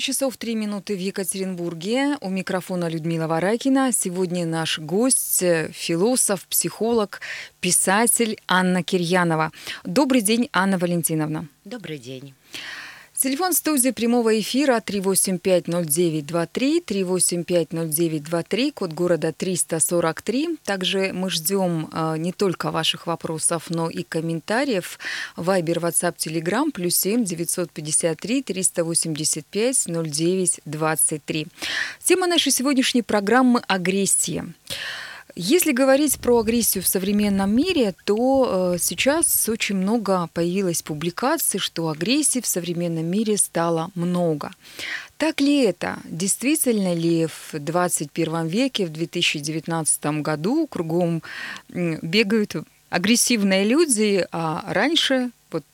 12 часов 3 минуты в Екатеринбурге. У микрофона Людмила Варакина. Сегодня наш гость, э, философ, психолог, писатель Анна Кирьянова. Добрый день, Анна Валентиновна. Добрый день. Телефон студии прямого эфира 3850923, 3850923, код города 343. Также мы ждем э, не только ваших вопросов, но и комментариев. Вайбер, WhatsApp, Telegram, плюс 7 953 385 09 23. Тема нашей сегодняшней программы – агрессия. Если говорить про агрессию в современном мире, то э, сейчас очень много появилось публикаций, что агрессии в современном мире стало много. Так ли это? Действительно ли в 21 веке, в 2019 году кругом бегают агрессивные люди, а раньше, вот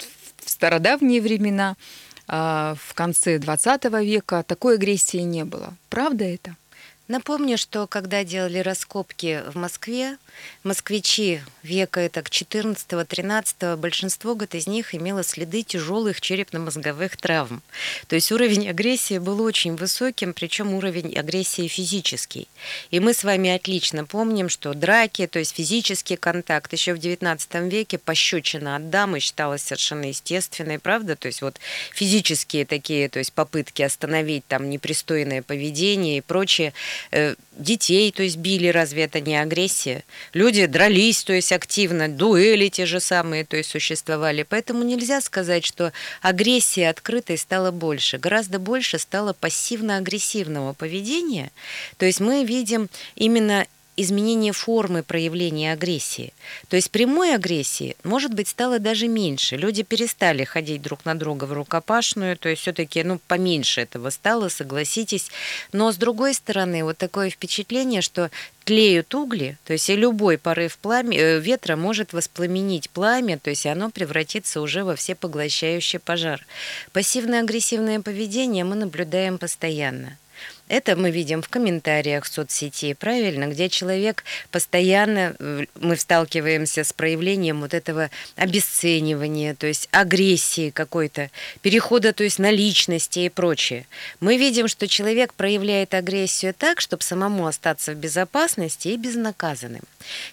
в стародавние времена, а, в конце 20 века такой агрессии не было. Правда это? Напомню, что когда делали раскопки в Москве, москвичи века это 14-13, большинство год из них имело следы тяжелых черепно-мозговых травм. То есть уровень агрессии был очень высоким, причем уровень агрессии физический. И мы с вами отлично помним, что драки, то есть физический контакт, еще в 19 веке пощечина от дамы считалась совершенно естественной, правда? То есть вот физические такие, то есть попытки остановить там непристойное поведение и прочее – детей, то есть били, разве это не агрессия? Люди дрались, то есть активно, дуэли те же самые, то есть существовали. Поэтому нельзя сказать, что агрессия открытой стала больше. Гораздо больше стало пассивно-агрессивного поведения. То есть мы видим именно изменение формы проявления агрессии. То есть прямой агрессии, может быть, стало даже меньше. Люди перестали ходить друг на друга в рукопашную, то есть все-таки ну, поменьше этого стало, согласитесь. Но с другой стороны, вот такое впечатление, что тлеют угли, то есть и любой порыв пламя, э, ветра может воспламенить пламя, то есть оно превратится уже во всепоглощающий пожар. Пассивно-агрессивное поведение мы наблюдаем постоянно. Это мы видим в комментариях в соцсети, правильно, где человек постоянно, э, мы сталкиваемся с проявлением вот этого обесценивания, то есть агрессии какой-то, перехода, то есть на личности и прочее. Мы видим, что человек проявляет агрессию так, чтобы самому остаться в безопасности и безнаказанным.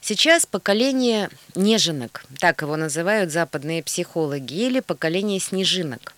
Сейчас поколение неженок, так его называют западные психологи, или поколение снежинок.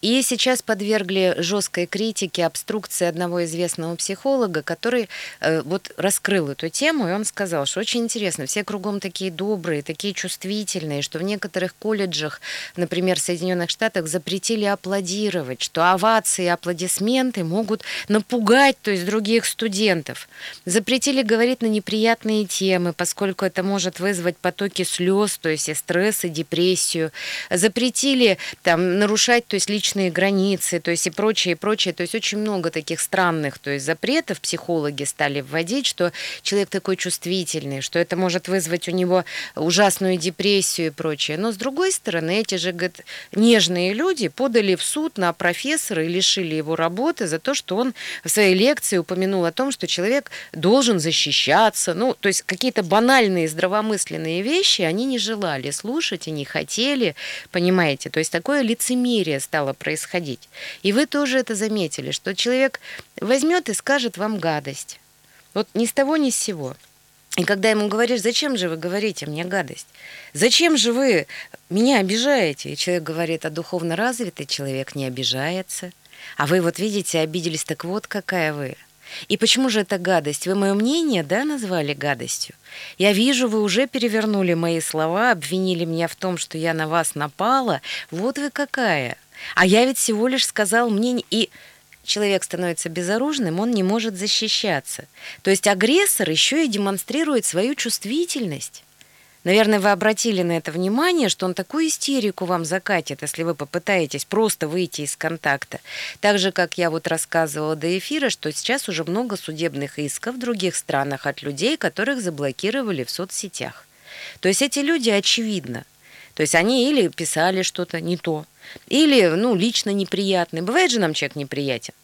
И сейчас подвергли жесткой критике обструкции одного известного психолога, который э, вот раскрыл эту тему, и он сказал, что очень интересно, все кругом такие добрые, такие чувствительные, что в некоторых колледжах, например, в Соединенных Штатах, запретили аплодировать, что овации и аплодисменты могут напугать, то есть других студентов. Запретили говорить на неприятные темы, поскольку это может вызвать потоки слез, то есть и стресс, и депрессию. Запретили там нарушать, то есть личные границы, то есть и прочее, и прочее. То есть очень много таких странных то есть запретов психологи стали вводить, что человек такой чувствительный, что это может вызвать у него ужасную депрессию и прочее. Но с другой стороны, эти же говорит, нежные люди подали в суд на профессора и лишили его работы за то, что он в своей лекции упомянул о том, что человек должен защищаться. Ну, то есть какие-то банальные здравомысленные вещи они не желали слушать и не хотели, понимаете. То есть такое лицемерие стало происходить. И вы тоже это заметили, что человек возьмет и скажет вам гадость. Вот ни с того, ни с сего. И когда ему говоришь, зачем же вы говорите мне гадость? Зачем же вы меня обижаете? И человек говорит, а духовно развитый человек не обижается. А вы вот видите, обиделись, так вот какая вы. И почему же это гадость? Вы мое мнение, да, назвали гадостью? Я вижу, вы уже перевернули мои слова, обвинили меня в том, что я на вас напала. Вот вы какая. А я ведь всего лишь сказал мнение. И человек становится безоружным, он не может защищаться. То есть агрессор еще и демонстрирует свою чувствительность. Наверное, вы обратили на это внимание, что он такую истерику вам закатит, если вы попытаетесь просто выйти из контакта. Так же, как я вот рассказывала до эфира, что сейчас уже много судебных исков в других странах от людей, которых заблокировали в соцсетях. То есть эти люди, очевидно, то есть они или писали что-то не то, или, ну, лично неприятные. Бывает же нам человек неприятен.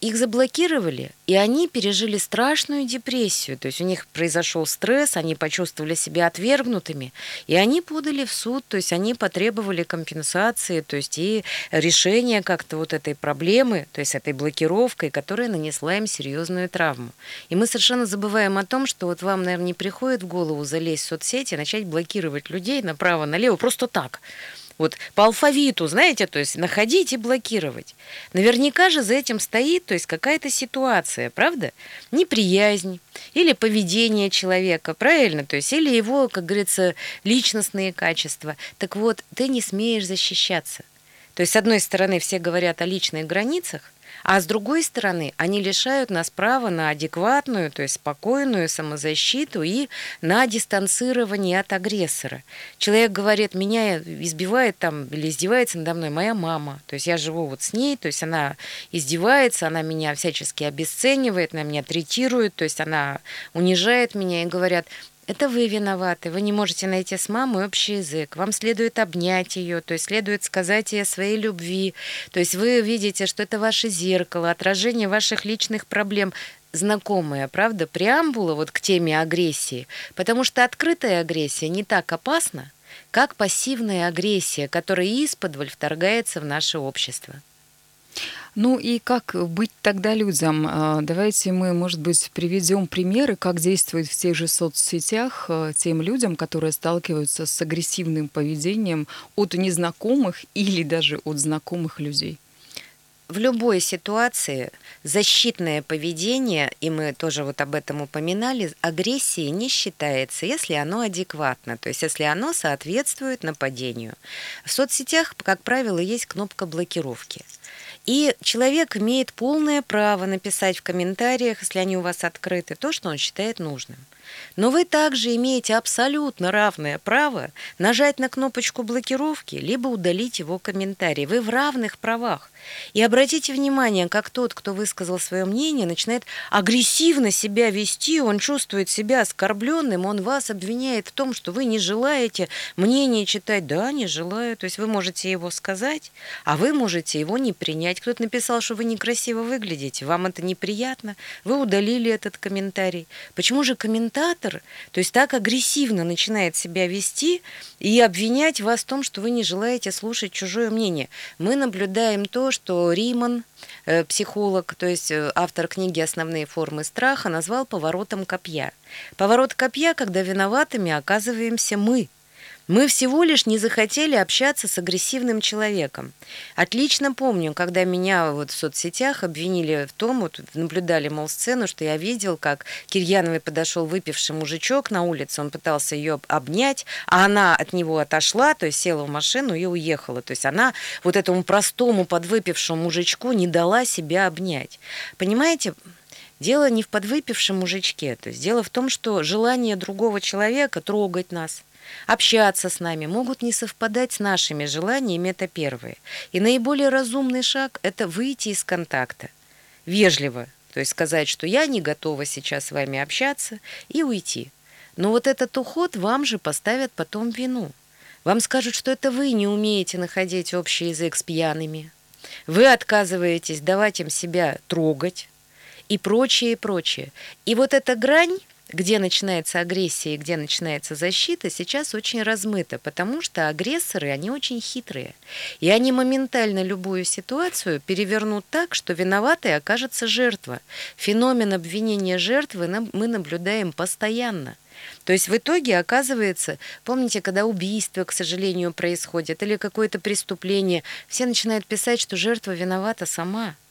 их заблокировали, и они пережили страшную депрессию. То есть у них произошел стресс, они почувствовали себя отвергнутыми, и они подали в суд, то есть они потребовали компенсации, то есть и решения как-то вот этой проблемы, то есть этой блокировкой, которая нанесла им серьезную травму. И мы совершенно забываем о том, что вот вам, наверное, не приходит в голову залезть в соцсети начать блокировать людей направо-налево просто так. Вот по алфавиту, знаете, то есть находить и блокировать. Наверняка же за этим стоит, то есть какая-то ситуация, правда? Неприязнь или поведение человека, правильно? То есть или его, как говорится, личностные качества. Так вот, ты не смеешь защищаться. То есть, с одной стороны, все говорят о личных границах, а с другой стороны, они лишают нас права на адекватную, то есть спокойную самозащиту и на дистанцирование от агрессора. Человек говорит, меня избивает там или издевается надо мной моя мама. То есть я живу вот с ней, то есть она издевается, она меня всячески обесценивает, она меня третирует, то есть она унижает меня и говорят, это вы виноваты, вы не можете найти с мамой общий язык, вам следует обнять ее, то есть следует сказать ей о своей любви, то есть вы видите, что это ваше зеркало, отражение ваших личных проблем, знакомая, правда, преамбула вот к теме агрессии, потому что открытая агрессия не так опасна, как пассивная агрессия, которая исподволь вторгается в наше общество. Ну и как быть тогда людям? А, давайте мы, может быть, приведем примеры, как действовать в тех же соцсетях а, тем людям, которые сталкиваются с агрессивным поведением от незнакомых или даже от знакомых людей в любой ситуации защитное поведение, и мы тоже вот об этом упоминали, агрессии не считается, если оно адекватно, то есть если оно соответствует нападению. В соцсетях, как правило, есть кнопка блокировки. И человек имеет полное право написать в комментариях, если они у вас открыты, то, что он считает нужным. Но вы также имеете абсолютно равное право нажать на кнопочку блокировки, либо удалить его комментарий. Вы в равных правах. И обратите внимание, как тот, кто высказал свое мнение, начинает агрессивно себя вести, он чувствует себя оскорбленным, он вас обвиняет в том, что вы не желаете мнение читать. Да, не желаю. То есть вы можете его сказать, а вы можете его не принять. Кто-то написал, что вы некрасиво выглядите, вам это неприятно, вы удалили этот комментарий. Почему же комментатор, то есть так агрессивно начинает себя вести и обвинять вас в том, что вы не желаете слушать чужое мнение? Мы наблюдаем то, что Риман, э, психолог, то есть э, автор книги «Основные формы страха», назвал поворотом копья. Поворот копья, когда виноватыми оказываемся мы – мы всего лишь не захотели общаться с агрессивным человеком. Отлично помню, когда меня вот в соцсетях обвинили в том, вот наблюдали, мол, сцену, что я видел, как Кирьяновой подошел выпивший мужичок на улице, он пытался ее обнять, а она от него отошла, то есть села в машину и уехала. То есть она вот этому простому подвыпившему мужичку не дала себя обнять. Понимаете, Дело не в подвыпившем мужичке, то есть дело в том, что желание другого человека трогать нас, общаться с нами, могут не совпадать с нашими желаниями, это первое. И наиболее разумный шаг – это выйти из контакта. Вежливо, то есть сказать, что я не готова сейчас с вами общаться, и уйти. Но вот этот уход вам же поставят потом вину. Вам скажут, что это вы не умеете находить общий язык с пьяными. Вы отказываетесь давать им себя трогать и прочее, и прочее. И вот эта грань где начинается агрессия и где начинается защита, сейчас очень размыто, потому что агрессоры, они очень хитрые. И они моментально любую ситуацию перевернут так, что виноватой окажется жертва. Феномен обвинения жертвы мы наблюдаем постоянно. То есть в итоге оказывается, помните, когда убийство, к сожалению, происходит, или какое-то преступление, все начинают писать, что жертва виновата сама –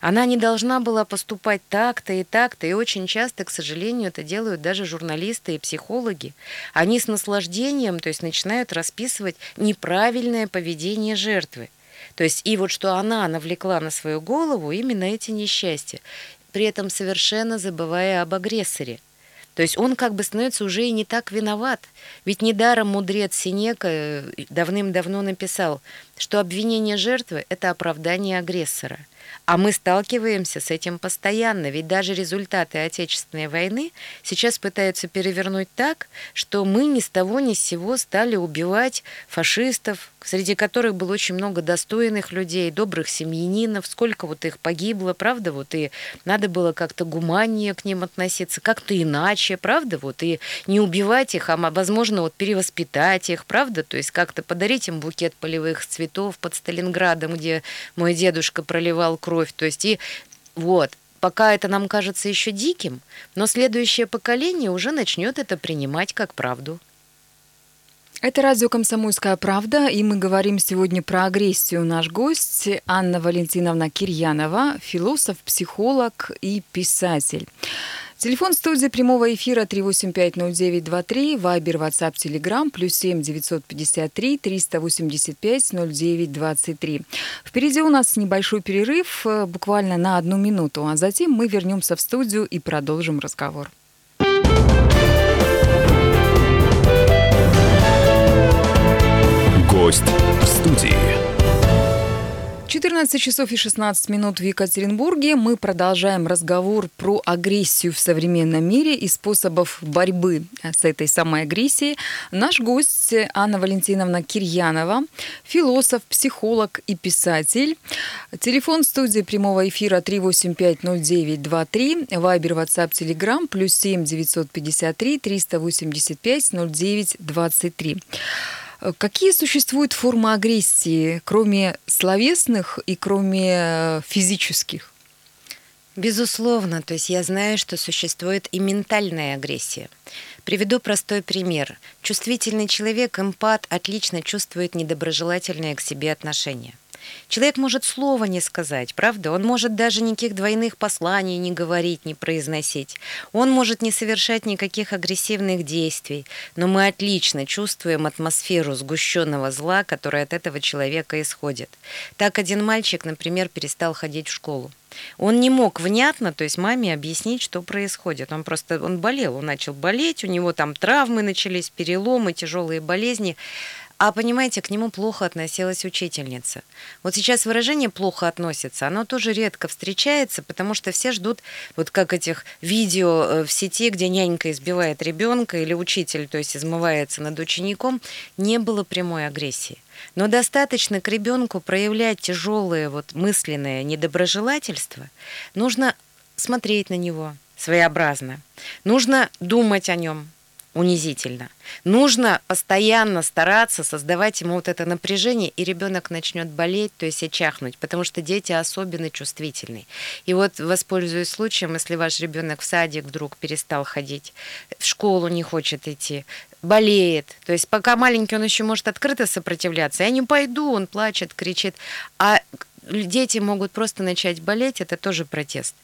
она не должна была поступать так-то и так-то, и очень часто, к сожалению, это делают даже журналисты и психологи. Они с наслаждением, то есть начинают расписывать неправильное поведение жертвы. То есть и вот что она навлекла на свою голову именно эти несчастья, при этом совершенно забывая об агрессоре. То есть он как бы становится уже и не так виноват. Ведь недаром мудрец Синека э, давным-давно написал, что обвинение жертвы – это оправдание агрессора – а мы сталкиваемся с этим постоянно, ведь даже результаты Отечественной войны сейчас пытаются перевернуть так, что мы ни с того ни с сего стали убивать фашистов, среди которых было очень много достойных людей, добрых семьянинов, сколько вот их погибло, правда, вот и надо было как-то гуманнее к ним относиться, как-то иначе, правда, вот и не убивать их, а возможно вот перевоспитать их, правда, то есть как-то подарить им букет полевых цветов под Сталинградом, где мой дедушка проливал кровь, то есть и вот, пока это нам кажется еще диким, но следующее поколение уже начнет это принимать как правду. Это радио «Комсомольская правда», и мы говорим сегодня про агрессию. Наш гость Анна Валентиновна Кирьянова, философ, психолог и писатель. Телефон студии прямого эфира 3850923, Вайбер, WhatsApp, Telegram, плюс 7 953 385 0923. Впереди у нас небольшой перерыв, э, буквально на одну минуту, а затем мы вернемся в студию и продолжим разговор. Гость в студии. 14 часов и 16 минут в Екатеринбурге. Мы продолжаем разговор про агрессию в современном мире и способов борьбы с этой самой агрессией. Наш гость Анна Валентиновна Кирьянова, философ, психолог и писатель. Телефон студии прямого эфира 3850923, Вайбер, WhatsApp, Telegram, плюс 7 953 385 09 23. Какие существуют формы агрессии, кроме словесных и кроме э, физических? Безусловно, то есть я знаю, что существует и ментальная агрессия. Приведу простой пример. Чувствительный человек, эмпат, отлично чувствует недоброжелательное к себе отношение – Человек может слова не сказать, правда? Он может даже никаких двойных посланий не говорить, не произносить. Он может не совершать никаких агрессивных действий. Но мы отлично чувствуем атмосферу сгущенного зла, которая от этого человека исходит. Так один мальчик, например, перестал ходить в школу. Он не мог внятно, то есть маме объяснить, что происходит. Он просто, он болел, он начал болеть, у него там травмы начались, переломы, тяжелые болезни. А понимаете, к нему плохо относилась учительница. Вот сейчас выражение «плохо относится», оно тоже редко встречается, потому что все ждут, вот как этих видео э, в сети, где нянька избивает ребенка или учитель, то есть измывается над учеником, не было прямой агрессии. Но достаточно к ребенку проявлять тяжелое вот мысленное недоброжелательство, нужно смотреть на него своеобразно, нужно думать о нем, унизительно. Нужно постоянно стараться создавать ему вот это напряжение, и ребенок начнет болеть, то есть очахнуть, потому что дети особенно чувствительны. И вот, воспользуясь случаем, если ваш ребенок в садик вдруг перестал ходить, в школу не хочет идти, болеет. То есть пока маленький, он еще может открыто сопротивляться. Я не пойду, он плачет, кричит. А дети могут просто начать болеть, это тоже протест.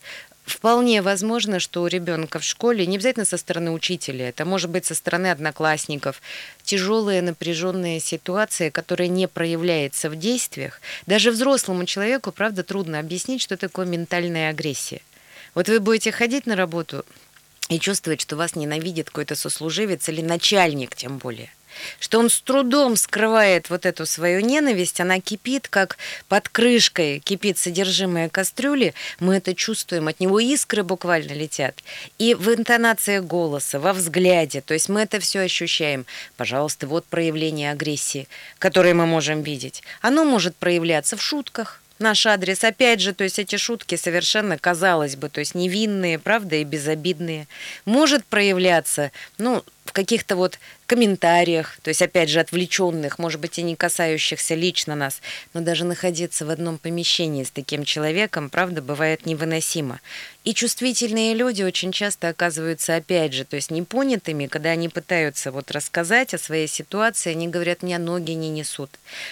Вполне возможно, что у ребенка в школе, не обязательно со стороны учителя, это может быть со стороны одноклассников, тяжелая напряженная ситуация, которая не проявляется в действиях. Даже взрослому человеку, правда, трудно объяснить, что такое ментальная агрессия. Вот вы будете ходить на работу и чувствовать, что вас ненавидит какой-то сослуживец или начальник тем более – что он с трудом скрывает вот эту свою ненависть, она кипит, как под крышкой кипит содержимое кастрюли, мы это чувствуем, от него искры буквально летят. И в интонации голоса, во взгляде, то есть мы это все ощущаем. Пожалуйста, вот проявление агрессии, которое мы можем видеть. Оно может проявляться в шутках, наш адрес. Опять же, то есть эти шутки совершенно, казалось бы, то есть невинные, правда, и безобидные. Может проявляться, ну, в каких-то вот комментариях, то есть, опять же, отвлеченных, может быть, и не касающихся лично нас, но даже находиться в одном помещении с таким человеком, правда, бывает невыносимо. И чувствительные люди очень часто оказываются, опять же, то есть непонятыми, когда они пытаются вот рассказать о своей ситуации, они говорят, меня ноги не несут,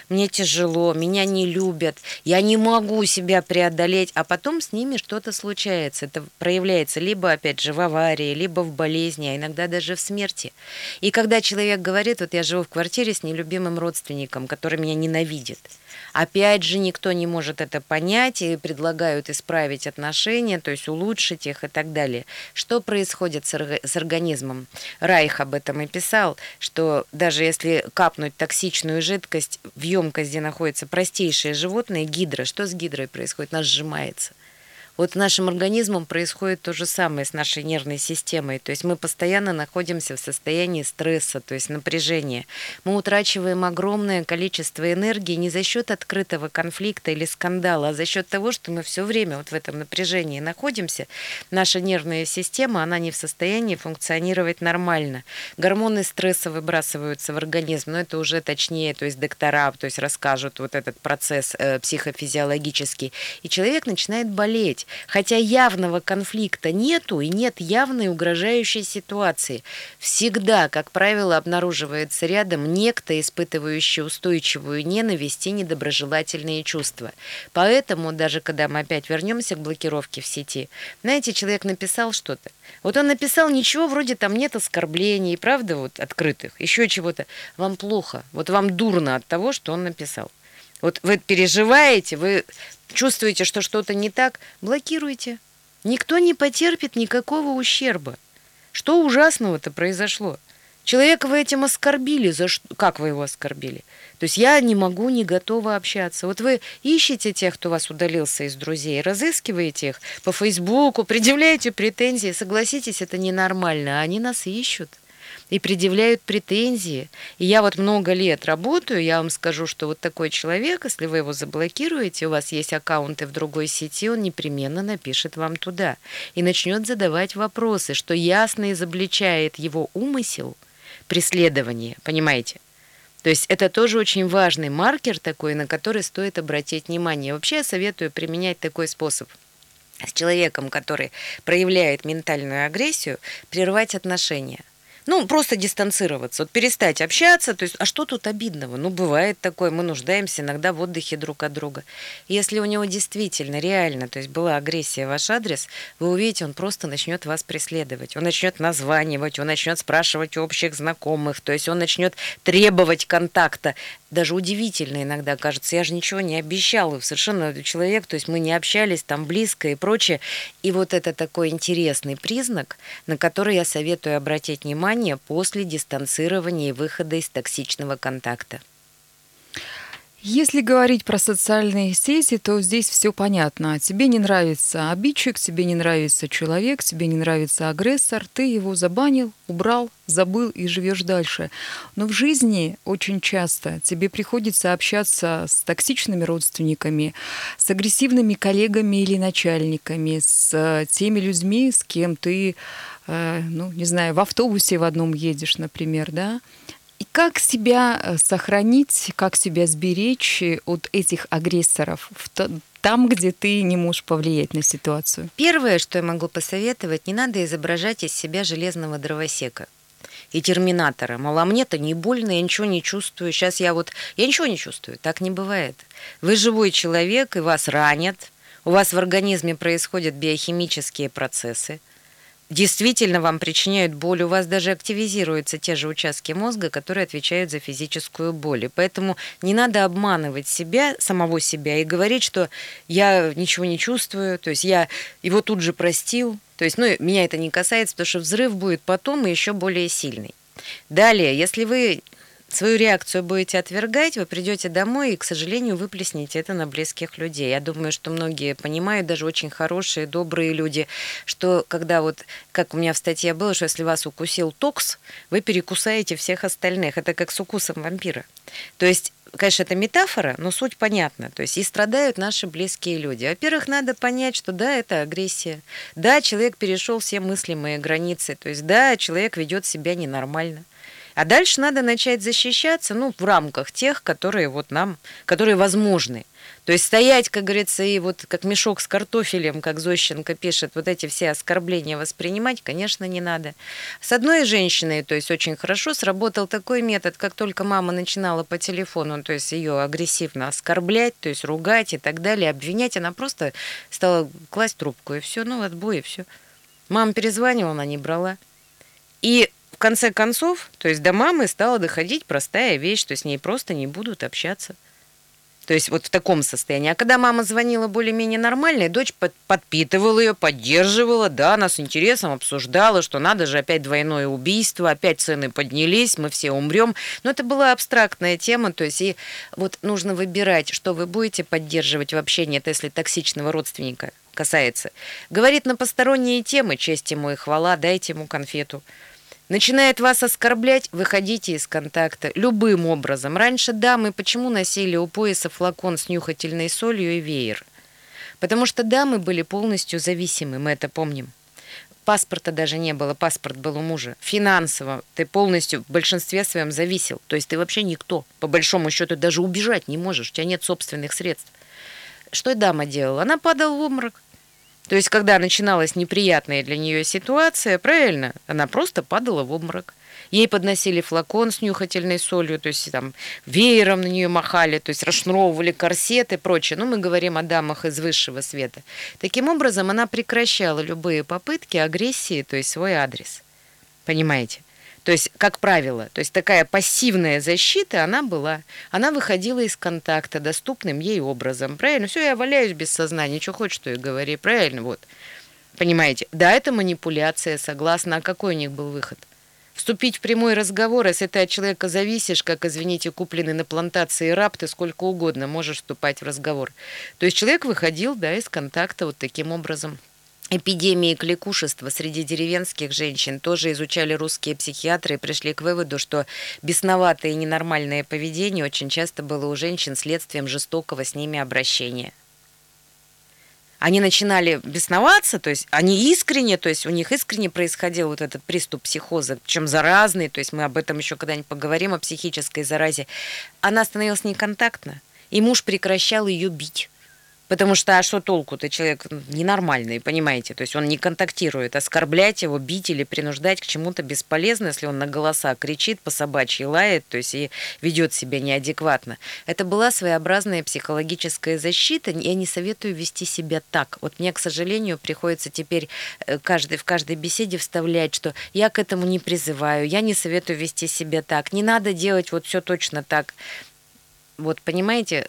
мне тяжело, меня не любят, я не могу себя преодолеть, а потом с ними что-то случается. Это проявляется либо, опять же, в аварии, либо в болезни, а иногда даже в смерти. И когда человек говорит, вот я живу в квартире с нелюбимым родственником, который меня ненавидит, Опять же, никто не может это понять и предлагают исправить отношения, то есть улучшить их и так далее. Что происходит с организмом? Райх об этом и писал, что даже если капнуть токсичную жидкость в емкость, где находятся простейшие животные, гидра, что с гидрой происходит? Она сжимается. Вот нашим организмом происходит то же самое с нашей нервной системой. То есть мы постоянно находимся в состоянии стресса, то есть напряжения. Мы утрачиваем огромное количество энергии не за счет открытого конфликта или скандала, а за счет того, что мы все время вот в этом напряжении находимся. Наша нервная система, она не в состоянии функционировать нормально. Гормоны стресса выбрасываются в организм, но это уже точнее, то есть доктора то есть расскажут вот этот процесс э, психофизиологический. И человек начинает болеть хотя явного конфликта нету и нет явной угрожающей ситуации. Всегда, как правило, обнаруживается рядом некто, испытывающий устойчивую ненависть и недоброжелательные чувства. Поэтому, даже когда мы опять вернемся к блокировке в сети, знаете, человек написал что-то. Вот он написал, ничего вроде там нет оскорблений, правда, вот открытых, еще чего-то. Вам плохо, вот вам дурно от того, что он написал. Вот вы переживаете, вы чувствуете, что что-то не так, блокируйте. Никто не потерпит никакого ущерба. Что ужасного-то произошло? Человека вы этим оскорбили. За что? Как вы его оскорбили? То есть я не могу, не готова общаться. Вот вы ищете тех, кто вас удалился из друзей, разыскиваете их по Фейсбуку, предъявляете претензии. Согласитесь, это ненормально. А они нас ищут и предъявляют претензии. И я вот много лет работаю, я вам скажу, что вот такой человек, если вы его заблокируете, у вас есть аккаунты в другой сети, он непременно напишет вам туда и начнет задавать вопросы, что ясно изобличает его умысел преследования, понимаете? То есть это тоже очень важный маркер такой, на который стоит обратить внимание. Вообще я советую применять такой способ с человеком, который проявляет ментальную агрессию, прервать отношения – ну, просто дистанцироваться, вот перестать общаться. То есть, а что тут обидного? Ну, бывает такое, мы нуждаемся иногда в отдыхе друг от друга. Если у него действительно, реально, то есть была агрессия в ваш адрес, вы увидите, он просто начнет вас преследовать. Он начнет названивать, он начнет спрашивать у общих знакомых, то есть он начнет требовать контакта даже удивительно иногда кажется, я же ничего не обещал, совершенно человек, то есть мы не общались там близко и прочее. И вот это такой интересный признак, на который я советую обратить внимание после дистанцирования и выхода из токсичного контакта. Если говорить про социальные сети, то здесь все понятно. Тебе не нравится обидчик, тебе не нравится человек, тебе не нравится агрессор, ты его забанил, убрал, забыл и живешь дальше. Но в жизни очень часто тебе приходится общаться с токсичными родственниками, с агрессивными коллегами или начальниками, с теми людьми, с кем ты, э, ну, не знаю, в автобусе в одном едешь, например, да, и как себя э, сохранить, как себя сберечь от этих агрессоров там, где ты не можешь повлиять на ситуацию? Первое, что я могу посоветовать, не надо изображать из себя железного дровосека и терминатора. Мол, а мне-то не больно, я ничего не чувствую. Сейчас я вот... Я ничего не чувствую. Так не бывает. Вы живой человек, и вас ранят. У вас в организме происходят биохимические процессы действительно вам причиняют боль, у вас даже активизируются те же участки мозга, которые отвечают за физическую боль. И поэтому не надо обманывать себя, самого себя, и говорить, что я ничего не чувствую, то есть я его тут же простил. То есть, ну, меня это не касается, потому что взрыв будет потом и еще более сильный. Далее, если вы свою реакцию будете отвергать, вы придете домой и, к сожалению, выплеснете это на близких людей. Я думаю, что многие понимают, даже очень хорошие, добрые люди, что когда вот, как у меня в статье было, что если вас укусил токс, вы перекусаете всех остальных. Это как с укусом вампира. То есть конечно, это метафора, но суть понятна. То есть и страдают наши близкие люди. Во-первых, надо понять, что да, это агрессия. Да, человек перешел все мыслимые границы. То есть да, человек ведет себя ненормально. А дальше надо начать защищаться, ну, в рамках тех, которые вот нам, которые возможны. То есть стоять, как говорится, и вот как мешок с картофелем, как Зощенко пишет, вот эти все оскорбления воспринимать, конечно, не надо. С одной женщиной, то есть очень хорошо сработал такой метод, как только мама начинала по телефону, то есть ее агрессивно оскорблять, то есть ругать и так далее, обвинять, она просто стала класть трубку, и все, ну, отбой, и все. Мама перезванивала, она не брала. И конце концов, то есть до мамы стала доходить простая вещь, что с ней просто не будут общаться. То есть вот в таком состоянии. А когда мама звонила более-менее нормальная, дочь под, подпитывала ее, поддерживала, да, она с интересом обсуждала, что надо же опять двойное убийство, опять цены поднялись, мы все умрем. Но это была абстрактная тема, то есть и вот нужно выбирать, что вы будете поддерживать в общении, это если токсичного родственника касается. Говорит на посторонние темы, честь ему и хвала, дайте ему конфету. Начинает вас оскорблять, выходите из контакта любым образом. Раньше дамы почему носили у пояса флакон с нюхательной солью и веер? Потому что дамы были полностью зависимы, мы это помним. Паспорта даже не было, паспорт был у мужа. Финансово ты полностью в большинстве своем зависел. То есть ты вообще никто. По большому счету даже убежать не можешь, у тебя нет собственных средств. Что дама делала? Она падала в обморок. То есть, когда начиналась неприятная для нее ситуация, правильно, она просто падала в обморок. Ей подносили флакон с нюхательной солью, то есть там веером на нее махали, то есть расшнуровывали корсеты и прочее. Ну, мы говорим о дамах из высшего света. Таким образом, она прекращала любые попытки агрессии, то есть свой адрес. Понимаете? То есть, как правило, то есть такая пассивная защита, она была. Она выходила из контакта доступным ей образом. Правильно? Все, я валяюсь без сознания, что хочешь, что и говори. Правильно? Вот. Понимаете? Да, это манипуляция, согласна. А какой у них был выход? Вступить в прямой разговор, если ты от человека зависишь, как, извините, купленный на плантации раб, ты сколько угодно можешь вступать в разговор. То есть человек выходил, да, из контакта вот таким образом эпидемии кликушества среди деревенских женщин тоже изучали русские психиатры и пришли к выводу, что бесноватое и ненормальное поведение очень часто было у женщин следствием жестокого с ними обращения. Они начинали бесноваться, то есть они искренне, то есть у них искренне происходил вот этот приступ психоза, причем заразный, то есть мы об этом еще когда-нибудь поговорим, о психической заразе. Она становилась неконтактна, и муж прекращал ее бить. Потому что, а что толку-то? Человек ненормальный, понимаете? То есть он не контактирует. Оскорблять его, бить или принуждать к чему-то бесполезно, если он на голоса кричит, по собачьи лает, то есть и ведет себя неадекватно. Это была своеобразная психологическая защита. Я не советую вести себя так. Вот мне, к сожалению, приходится теперь э, каждый, в каждой беседе вставлять, что я к этому не призываю, я не советую вести себя так, не надо делать вот все точно так. Вот, понимаете,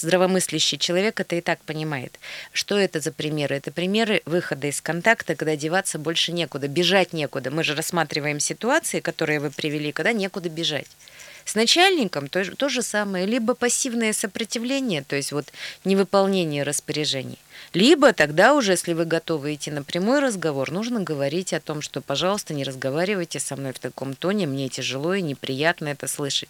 здравомыслящий человек это и так понимает. Что это за примеры? Это примеры выхода из контакта, когда деваться больше некуда, бежать некуда. Мы же рассматриваем ситуации, которые вы привели, когда некуда бежать. С начальником то, то же самое, либо пассивное сопротивление, то есть вот невыполнение распоряжений, либо тогда уже, если вы готовы идти на прямой разговор, нужно говорить о том, что, пожалуйста, не разговаривайте со мной в таком тоне, мне тяжело и неприятно это слышать.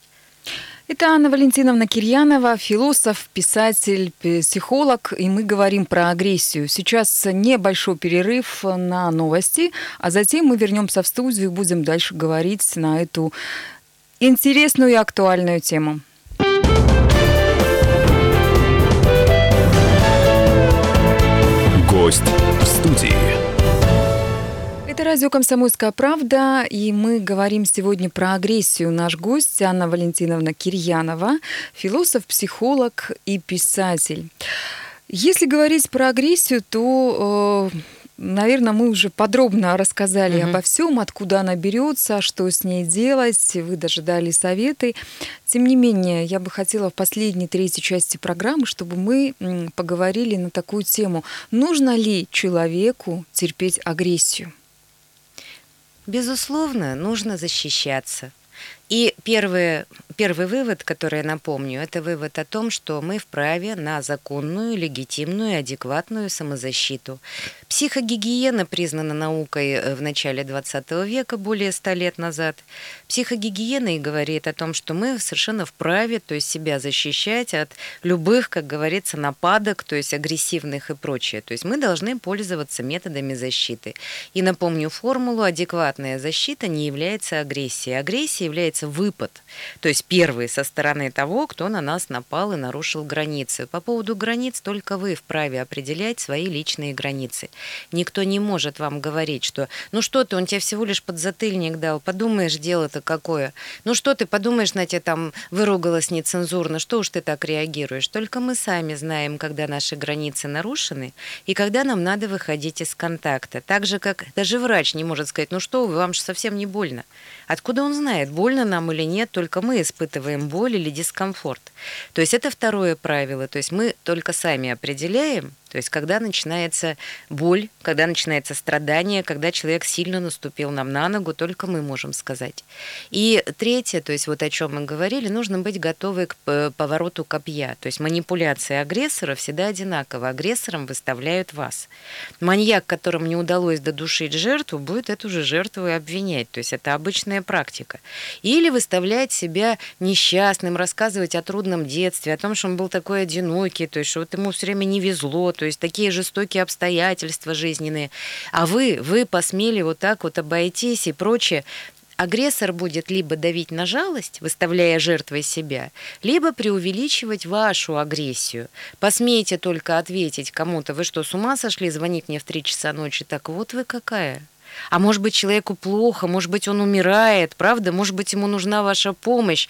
Это Анна Валентиновна Кирьянова, философ, писатель, психолог, и мы говорим про агрессию. Сейчас небольшой перерыв на новости, а затем мы вернемся в студию и будем дальше говорить на эту интересную и актуальную тему. Гость в студии. Радио «Комсомольская правда», и мы говорим сегодня про агрессию. Наш гость Анна Валентиновна Кирьянова, философ, психолог и писатель. Если говорить про агрессию, то э, Наверное, мы уже подробно рассказали угу. обо всем, откуда она берется, что с ней делать. Вы даже дали советы. Тем не менее, я бы хотела в последней третьей части программы, чтобы мы поговорили на такую тему. Нужно ли человеку терпеть агрессию? Безусловно, нужно защищаться. И первый, первый вывод, который я напомню, это вывод о том, что мы вправе на законную, легитимную, адекватную самозащиту. Психогигиена признана наукой э, в начале 20 века, более 100 лет назад. Психогигиена и говорит о том, что мы совершенно вправе, то есть себя защищать от любых, как говорится, нападок, то есть агрессивных и прочее. То есть мы должны пользоваться методами защиты. И напомню формулу, адекватная защита не является агрессией. Агрессия является является выпад, то есть первый со стороны того, кто на нас напал и нарушил границы. По поводу границ только вы вправе определять свои личные границы. Никто не может вам говорить, что ну что ты, он тебе всего лишь подзатыльник дал, подумаешь, дело-то какое. Ну что ты, подумаешь, на тебя там выругалась нецензурно, что уж ты так реагируешь. Только мы сами знаем, когда наши границы нарушены и когда нам надо выходить из контакта. Так же, как даже врач не может сказать, ну что вы, вам же совсем не больно. Откуда он знает, больно нам или нет, только мы испытываем боль или дискомфорт. То есть это второе правило. То есть мы только сами определяем, то есть когда начинается боль, когда начинается страдание, когда человек сильно наступил нам на ногу, только мы можем сказать. И третье, то есть вот о чем мы говорили, нужно быть готовы к э, повороту копья. То есть манипуляция агрессора всегда одинакова. Агрессором выставляют вас. Маньяк, которому не удалось додушить жертву, будет эту же жертву и обвинять. То есть это обычная практика. Или выставлять себя несчастным, рассказывать о трудном детстве, о том, что он был такой одинокий, то есть что вот ему все время не везло, то есть такие жестокие обстоятельства жизненные. А вы, вы посмели вот так вот обойтись и прочее. Агрессор будет либо давить на жалость, выставляя жертвой себя, либо преувеличивать вашу агрессию. Посмейте только ответить кому-то, вы что, с ума сошли, звонить мне в 3 часа ночи, так вот вы какая. А может быть, человеку плохо, может быть, он умирает, правда? Может быть, ему нужна ваша помощь.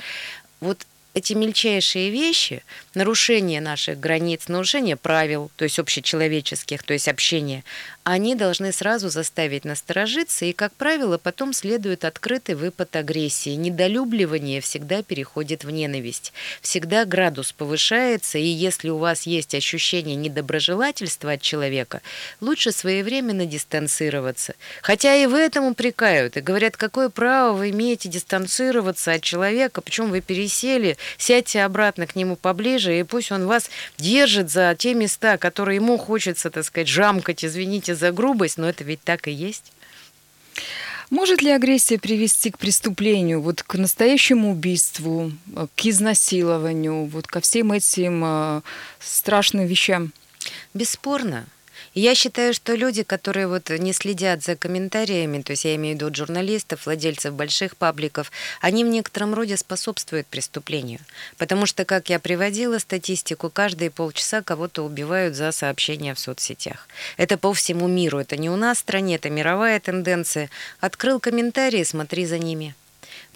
Вот эти мельчайшие вещи, нарушение наших границ, нарушение правил, то есть общечеловеческих, то есть общения, они должны сразу заставить насторожиться, и, как правило, потом следует открытый выпад агрессии. Недолюбливание всегда переходит в ненависть. Всегда градус повышается, и если у вас есть ощущение недоброжелательства от человека, лучше своевременно дистанцироваться. Хотя и в этом упрекают, и говорят, какое право вы имеете дистанцироваться от человека, почему вы пересели, сядьте обратно к нему поближе, и пусть он вас держит за те места, которые ему хочется, так сказать, жамкать, извините за грубость, но это ведь так и есть. Может ли агрессия привести к преступлению, вот к настоящему убийству, к изнасилованию, вот ко всем этим э, страшным вещам? Бесспорно. Я считаю, что люди, которые вот не следят за комментариями, то есть я имею в виду журналистов, владельцев больших пабликов, они в некотором роде способствуют преступлению. Потому что, как я приводила статистику, каждые полчаса кого-то убивают за сообщения в соцсетях. Это по всему миру, это не у нас в стране, это мировая тенденция. Открыл комментарии, смотри за ними.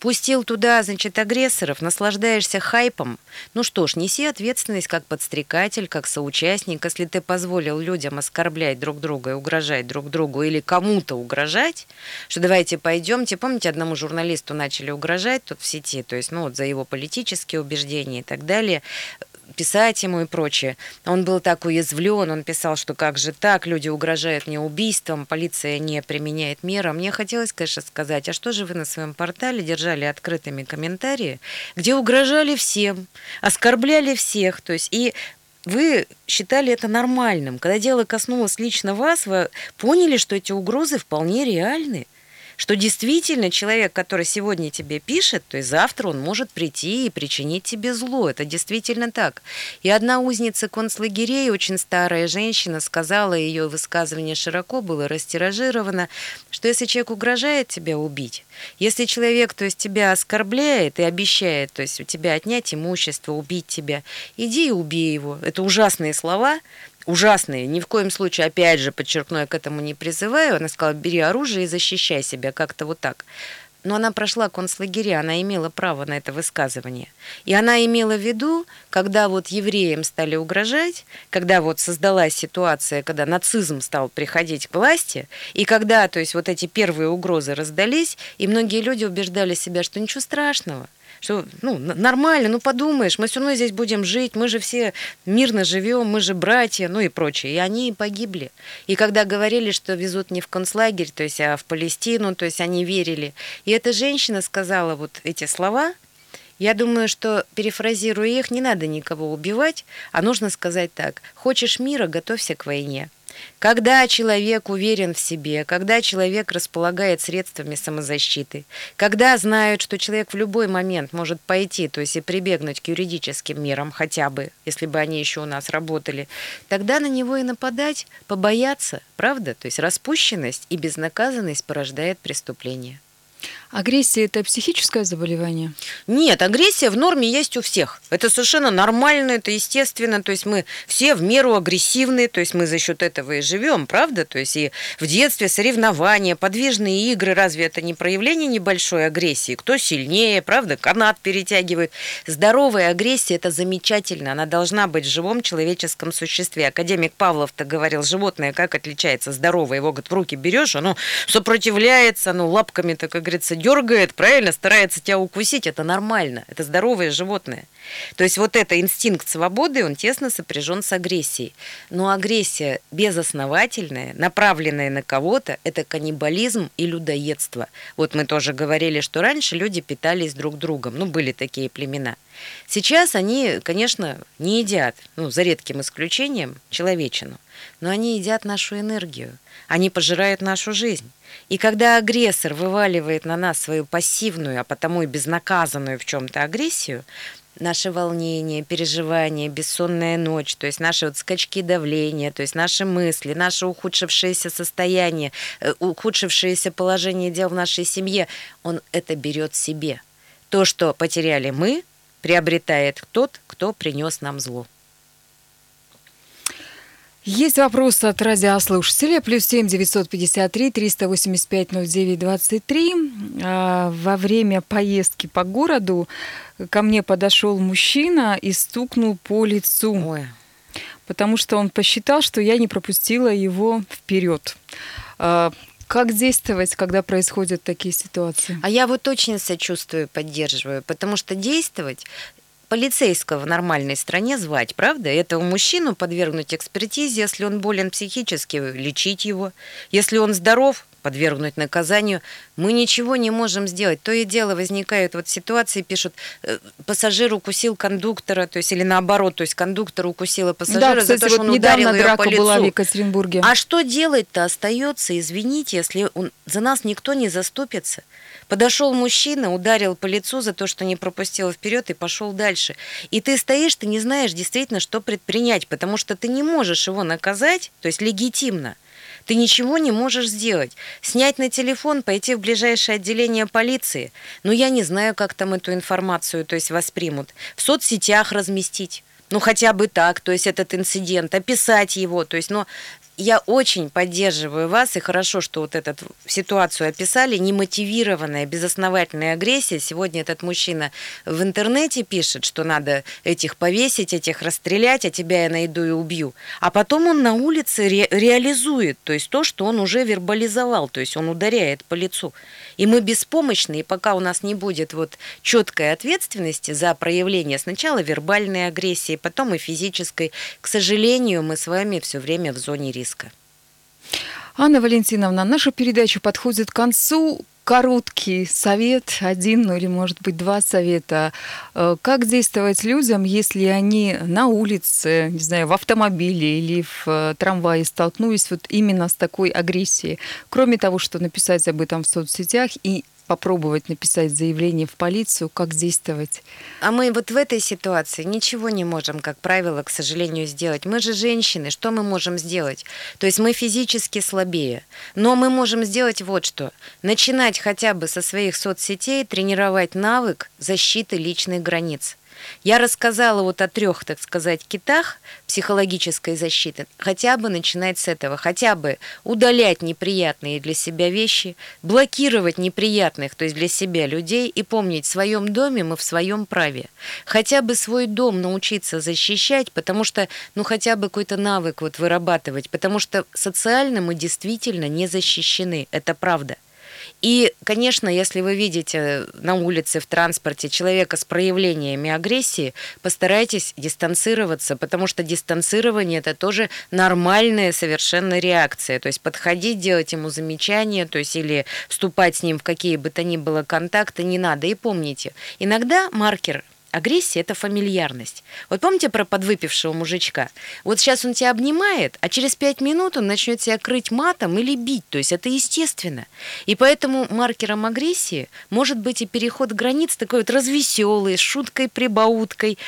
Пустил туда, значит, агрессоров, наслаждаешься хайпом. Ну что ж, неси ответственность как подстрекатель, как соучастник. Если ты позволил людям оскорблять друг друга и угрожать друг другу или кому-то угрожать, что давайте пойдемте. Помните, одному журналисту начали угрожать тут в сети, то есть, ну, вот за его политические убеждения и так далее писать ему и прочее. Он был так уязвлен, он писал, что как же так, люди угрожают мне убийством, полиция не применяет меры. Мне хотелось, конечно, сказать, а что же вы на своем портале держали открытыми комментарии, где угрожали всем, оскорбляли всех, то есть и вы считали это нормальным. Когда дело коснулось лично вас, вы поняли, что эти угрозы вполне реальны что действительно человек, который сегодня тебе пишет, то есть завтра он может прийти и причинить тебе зло. Это действительно так. И одна узница концлагерей, очень старая женщина, сказала, ее высказывание широко было растиражировано, что если человек угрожает тебя убить, если человек, то есть тебя оскорбляет и обещает, то есть у тебя отнять имущество, убить тебя, иди и убей его. Это ужасные слова, ужасные. Ни в коем случае, опять же, подчеркну, я к этому не призываю. Она сказала, бери оружие и защищай себя, как-то вот так. Но она прошла концлагеря, она имела право на это высказывание. И она имела в виду, когда вот евреям стали угрожать, когда вот создалась ситуация, когда нацизм стал приходить к власти, и когда, то есть вот эти первые угрозы раздались, и многие люди убеждали себя, что ничего страшного, что ну, нормально, ну подумаешь, мы все равно здесь будем жить, мы же все мирно живем, мы же братья, ну и прочее. И они погибли. И когда говорили, что везут не в концлагерь, то есть, а в Палестину, то есть они верили. И эта женщина сказала вот эти слова, я думаю, что, перефразируя их, не надо никого убивать, а нужно сказать так. Хочешь мира, готовься к войне. Когда человек уверен в себе, когда человек располагает средствами самозащиты, когда знают, что человек в любой момент может пойти, то есть и прибегнуть к юридическим мерам хотя бы, если бы они еще у нас работали, тогда на него и нападать, побояться, правда? То есть распущенность и безнаказанность порождает преступление. Агрессия – это психическое заболевание? Нет, агрессия в норме есть у всех. Это совершенно нормально, это естественно. То есть мы все в меру агрессивные, то есть мы за счет этого и живем, правда? То есть и в детстве соревнования, подвижные игры, разве это не проявление небольшой агрессии? Кто сильнее, правда? Канат перетягивает. Здоровая агрессия – это замечательно. Она должна быть в живом человеческом существе. Академик Павлов-то говорил, животное как отличается здоровое? Его, говорит, в руки берешь, оно сопротивляется, оно лапками, так как говорится, дергает, правильно, старается тебя укусить, это нормально, это здоровое животное. То есть вот это инстинкт свободы, он тесно сопряжен с агрессией. Но агрессия безосновательная, направленная на кого-то, это каннибализм и людоедство. Вот мы тоже говорили, что раньше люди питались друг другом, ну, были такие племена. Сейчас они, конечно, не едят, ну, за редким исключением, человечину, но они едят нашу энергию, они пожирают нашу жизнь. И когда агрессор вываливает на нас свою пассивную, а потому и безнаказанную в чем-то агрессию, наши волнения, переживания, бессонная ночь, то есть наши вот скачки давления, то есть наши мысли, наше ухудшившееся состояние, э, ухудшившееся положение дел в нашей семье, он это берет себе. То, что потеряли мы, приобретает тот, кто принес нам зло. Есть вопрос от радиослушателя. Плюс семь девятьсот пятьдесят три триста восемьдесят ноль девять двадцать три. А, во время поездки по городу ко мне подошел мужчина и стукнул по лицу. Ой. Потому что он посчитал, что я не пропустила его вперед. А, как действовать, когда происходят такие ситуации? А я вот очень сочувствую, поддерживаю, потому что действовать полицейского в нормальной стране звать, правда? Этого мужчину подвергнуть экспертизе, если он болен психически, лечить его. Если он здоров, подвергнуть наказанию. Мы ничего не можем сделать. То и дело возникают вот ситуации, пишут, э, пассажир укусил кондуктора, то есть или наоборот, то есть кондуктор укусила пассажира да, кстати, за то, что вот он ударил ее драка по лицу. была в Екатеринбурге. А что делать-то остается, извините, если он, за нас никто не заступится? Подошел мужчина, ударил по лицу за то, что не пропустил вперед и пошел дальше. И ты стоишь, ты не знаешь действительно, что предпринять, потому что ты не можешь его наказать, то есть легитимно. Ты ничего не можешь сделать. Снять на телефон, пойти в ближайшее отделение полиции. Но я не знаю, как там эту информацию то есть воспримут. В соцсетях разместить. Ну, хотя бы так, то есть этот инцидент, описать его, то есть, но я очень поддерживаю вас, и хорошо, что вот эту ситуацию описали, немотивированная, безосновательная агрессия. Сегодня этот мужчина в интернете пишет, что надо этих повесить, этих расстрелять, а тебя я найду и убью. А потом он на улице ре- реализует, то есть то, что он уже вербализовал, то есть он ударяет по лицу. И мы беспомощны, и пока у нас не будет вот четкой ответственности за проявление сначала вербальной агрессии, потом и физической, к сожалению, мы с вами все время в зоне риска. Анна Валентиновна, наша передача подходит к концу. Короткий совет, один, ну или может быть два совета. Э, как действовать людям, если они на улице, не знаю, в автомобиле или в э, трамвае столкнулись вот именно с такой агрессией? Кроме того, что написать об этом в соцсетях и попробовать написать заявление в полицию, как действовать? А мы вот в этой ситуации ничего не можем, как правило, к сожалению, сделать. Мы же женщины, что мы можем сделать? То есть мы физически слабее. Но мы можем сделать вот что. Начинать хотя бы со своих соцсетей тренировать навык защиты личных границ. Я рассказала вот о трех, так сказать, китах психологической защиты. Хотя бы начинать с этого. Хотя бы удалять неприятные для себя вещи, блокировать неприятных, то есть для себя людей, и помнить, в своем доме мы в своем праве. Хотя бы свой дом научиться защищать, потому что, ну, хотя бы какой-то навык вот вырабатывать, потому что социально мы действительно не защищены. Это правда. И, конечно, если вы видите на улице, в транспорте человека с проявлениями агрессии, постарайтесь дистанцироваться, потому что дистанцирование – это тоже нормальная совершенно реакция. То есть подходить, делать ему замечания, то есть или вступать с ним в какие бы то ни было контакты не надо. И помните, иногда маркер Агрессия – это фамильярность. Вот помните про подвыпившего мужичка? Вот сейчас он тебя обнимает, а через пять минут он начнет тебя крыть матом или бить. То есть это естественно. И поэтому маркером агрессии может быть и переход границ такой вот развеселый, с шуткой-прибауткой,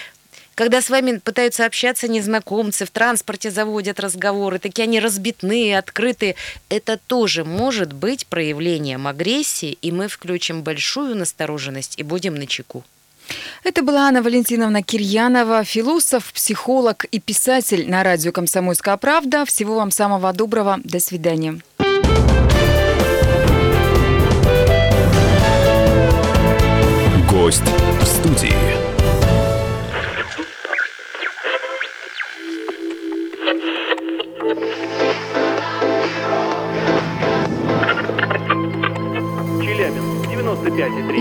Когда с вами пытаются общаться незнакомцы, в транспорте заводят разговоры, такие они разбитные, открытые, это тоже может быть проявлением агрессии, и мы включим большую настороженность и будем на чеку. Это была Анна Валентиновна Кирьянова, философ, психолог и писатель на радио «Комсомольская правда». Всего вам самого доброго. До свидания. Гость в студии.